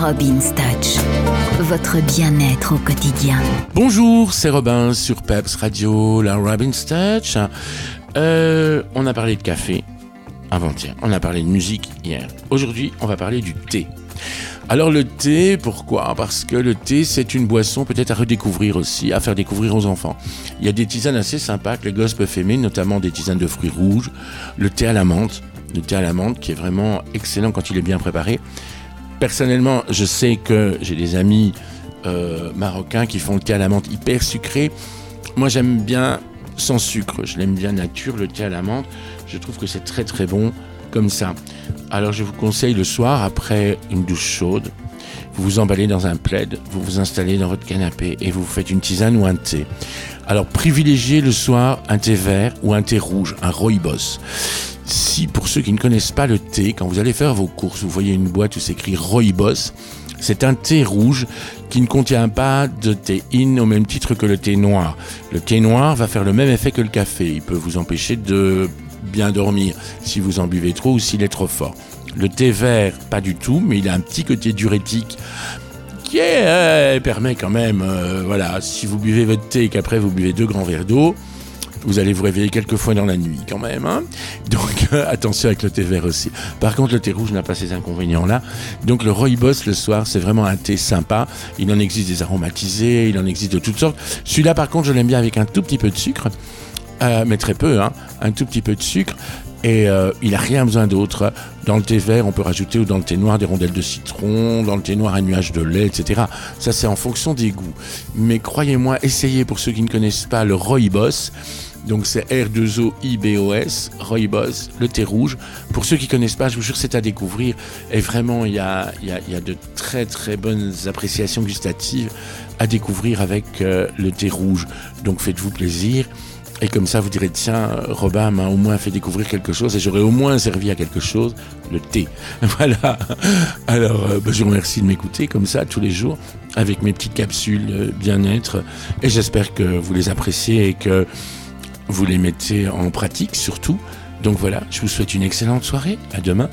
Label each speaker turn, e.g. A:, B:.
A: Robin's Touch, votre bien-être au quotidien.
B: Bonjour, c'est Robin sur Peps Radio, la Robin's Touch. Euh, on a parlé de café avant-hier, on a parlé de musique hier. Aujourd'hui, on va parler du thé. Alors le thé, pourquoi? Parce que le thé, c'est une boisson peut-être à redécouvrir aussi, à faire découvrir aux enfants. Il y a des tisanes assez sympas que les gosses peuvent aimer, notamment des tisanes de fruits rouges, le thé à la menthe, le thé à la menthe qui est vraiment excellent quand il est bien préparé. Personnellement, je sais que j'ai des amis euh, marocains qui font le thé à la menthe hyper sucré. Moi, j'aime bien sans sucre. Je l'aime bien nature, le thé à la menthe. Je trouve que c'est très très bon comme ça. Alors je vous conseille le soir, après une douche chaude, vous vous emballez dans un plaid, vous vous installez dans votre canapé et vous faites une tisane ou un thé. Alors privilégiez le soir un thé vert ou un thé rouge, un rooibos. Si pour ceux qui ne connaissent pas le thé, quand vous allez faire vos courses, vous voyez une boîte où c'est écrit rooibos, c'est un thé rouge qui ne contient pas de théine au même titre que le thé noir. Le thé noir va faire le même effet que le café. Il peut vous empêcher de bien dormir si vous en buvez trop ou s'il est trop fort. Le thé vert, pas du tout, mais il a un petit côté diurétique qui euh, permet quand même, euh, voilà, si vous buvez votre thé et qu'après vous buvez deux grands verres d'eau, vous allez vous réveiller quelques fois dans la nuit quand même. Hein Donc attention avec le thé vert aussi. Par contre, le thé rouge n'a pas ces inconvénients-là. Donc le rooibos le soir, c'est vraiment un thé sympa. Il en existe des aromatisés, il en existe de toutes sortes. Celui-là, par contre, je l'aime bien avec un tout petit peu de sucre. Euh, mais très peu, hein, un tout petit peu de sucre. Et euh, il n'a rien besoin d'autre. Dans le thé vert, on peut rajouter, ou dans le thé noir, des rondelles de citron, dans le thé noir, un nuage de lait, etc. Ça, c'est en fonction des goûts. Mais croyez-moi, essayez pour ceux qui ne connaissent pas le rooibos. Donc c'est R2OIBOS, Rooibos, le thé rouge. Pour ceux qui connaissent pas, je vous jure, c'est à découvrir. Et vraiment, il y a, y, a, y a, de très très bonnes appréciations gustatives à découvrir avec euh, le thé rouge. Donc faites-vous plaisir. Et comme ça, vous direz, tiens, Robin m'a au moins fait découvrir quelque chose et j'aurais au moins servi à quelque chose, le thé. Voilà. Alors, euh, bah, je vous remercie de m'écouter comme ça tous les jours avec mes petites capsules euh, bien-être. Et j'espère que vous les appréciez et que vous les mettez en pratique surtout. Donc voilà, je vous souhaite une excellente soirée. À demain.